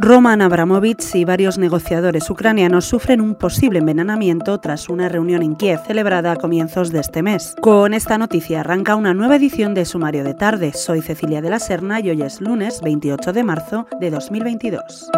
Roman Abramovich y varios negociadores ucranianos sufren un posible envenenamiento tras una reunión en Kiev celebrada a comienzos de este mes. Con esta noticia arranca una nueva edición de Sumario de Tarde. Soy Cecilia de la Serna y hoy es lunes 28 de marzo de 2022.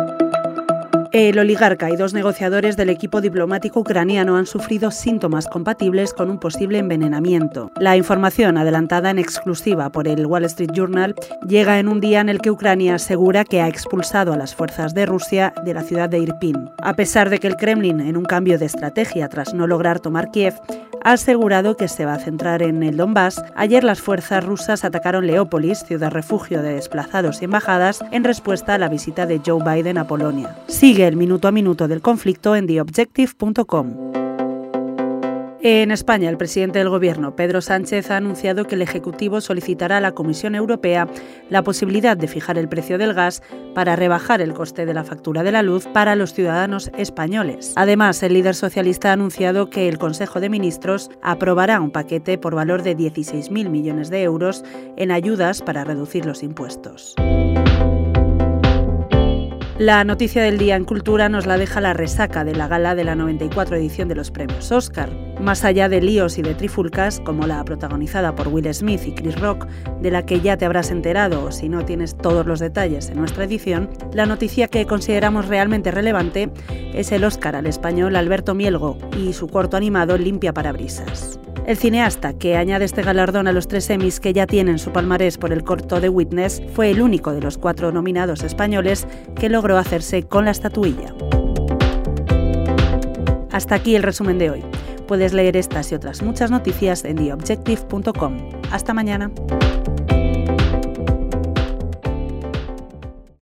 El oligarca y dos negociadores del equipo diplomático ucraniano han sufrido síntomas compatibles con un posible envenenamiento. La información, adelantada en exclusiva por el Wall Street Journal, llega en un día en el que Ucrania asegura que ha expulsado a las fuerzas de Rusia de la ciudad de Irpin. A pesar de que el Kremlin, en un cambio de estrategia tras no lograr tomar Kiev, ha asegurado que se va a centrar en el Donbass, ayer las fuerzas rusas atacaron Leópolis, ciudad refugio de desplazados y embajadas, en respuesta a la visita de Joe Biden a Polonia. Sigue el minuto a minuto del conflicto en theobjective.com. En España, el presidente del Gobierno, Pedro Sánchez, ha anunciado que el Ejecutivo solicitará a la Comisión Europea la posibilidad de fijar el precio del gas para rebajar el coste de la factura de la luz para los ciudadanos españoles. Además, el líder socialista ha anunciado que el Consejo de Ministros aprobará un paquete por valor de 16.000 millones de euros en ayudas para reducir los impuestos. La noticia del día en cultura nos la deja la resaca de la gala de la 94 edición de los premios Oscar. Más allá de líos y de trifulcas, como la protagonizada por Will Smith y Chris Rock, de la que ya te habrás enterado o si no tienes todos los detalles en nuestra edición, la noticia que consideramos realmente relevante es el Oscar al español Alberto Mielgo y su corto animado Limpia Parabrisas. El cineasta que añade este galardón a los tres Emmys que ya tienen su palmarés por el corto de Witness fue el único de los cuatro nominados españoles que logró hacerse con la estatuilla. Hasta aquí el resumen de hoy. Puedes leer estas y otras muchas noticias en theobjective.com. Hasta mañana.